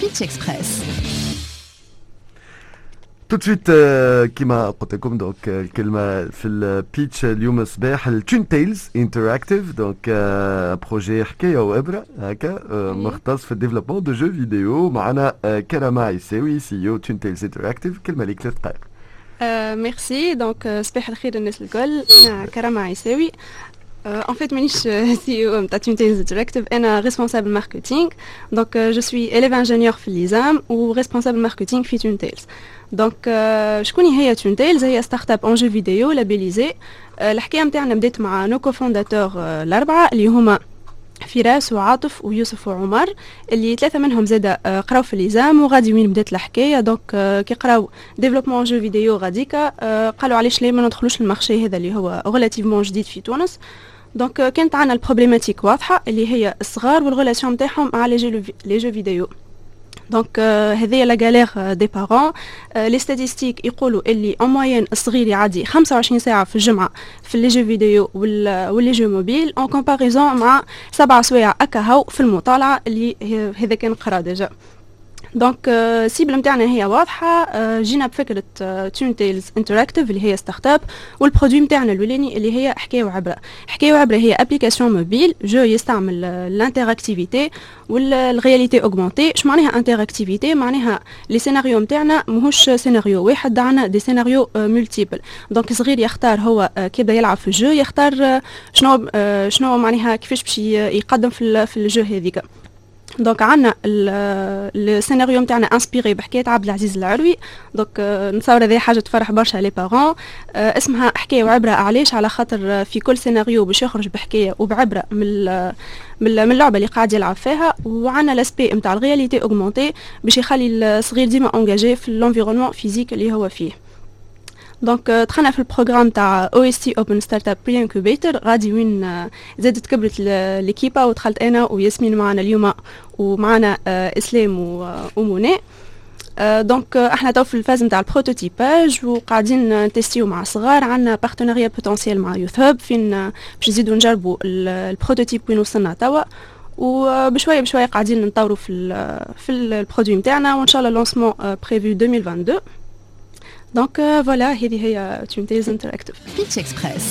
Pitch Express. تو سويت كيما قلت لكم دونك الكلمه في البيتش اليوم صباح التون تيلز انتراكتيف دونك بروجي حكايه وابره هكا مختص في الديفلوبمون دو جو فيديو معنا كرامه عيساوي سي او تون تيلز انتراكتيف كلمه ليك ثلاث دقائق ميرسي دونك صباح الخير الناس الكل انا كرامه عيساوي En fait, suis CEO de Tuntales Interactive et responsable marketing. Donc, je suis élève ingénieur في l'ISAMM و responsable marketing في Tuntales. Donc شكون هي Tuntales هي startup en jeux vidéo labellisée الحكاية نتاعنا بدات مع nos cofondateurs الاربعه اللي هما فراس وعاطف ويوسف وعمر اللي ثلاثة منهم زاد قراو في l'ISAMM وغادي وين بدات الحكاية donc كي قراو développement jeux vidéo غاديكا قالوا علاش ليه ما ندخلوش ال marché هذا اللي هو relativement جديد في تونس donc كانت عندنا ال problématique واضحة اللي هي الصغار و ال relation نتاعهم مع les jeux vidéo donc هذه la galère des parents les statistiques يقولوا اللي en moyenne الصغير يعدي 25 ساعة في الجمعة في les jeux vidéo و les jeux mobiles en comparaison مع سبع سوايع أكاهو في المطالعة اللي هذا كان قرا déjà. donc ال cible نتاعنا هي واضحة. جينا بفكرة Tuntales Interactive اللي هي start-up و ال produit نتاعنا الاولاني اللي هي حكايه وعبره حكايه وعبره هي application mobile jeu يستعمل ال interactivité و ال réalité augmentée اش معناها interactivité معناها les scénarios نتاعنا ماهوش سيناريو واحد عندنا des scénarios multiples donc صغير يختار هو كي يبدا يلعب في ال jeu يختار شنو شنو معناها كيفاش باش يقدم في ال jeu هذيك. donc عندنا السيناريو نتاعنا inspiré بحكاية عبد العزيز العروي. donc نتصور هذه حاجة تفرح برشا les parents اسمها حكاية وعبرة علاش على خاطر في كل سيناريو باش يخرج بحكاية وبعبرة من من اللعبة اللي قاعد يلعب فيها. وعندنا l'aspect نتاع ال réalité augmentée باش يخلي الصغير ديما engagé في ال environnement physique اللي هو فيه. donc دخلنا في ال programme تاع أو اس تي اوبن ستارت اب بري انكوبيتر غادي وين زادت كبرت l'équipe ودخلت أنا وياسمين معنا اليوم ومعنا اسلام وموني donc إحنا تو في ال phase نتاع ال prototypage وقاعدين نتستيو مع صغار عندنا partenariat potentiel مع Youth Hub فين باش نزيدو نجربوا ال prototype وين وصلنا توا وبشويه بشويه قاعدين نطوروا في ال في ال produit نتاعنا وان شاء الله lancement prévu 2022 donc voilà هذه هي Tuntales Interactive pitch express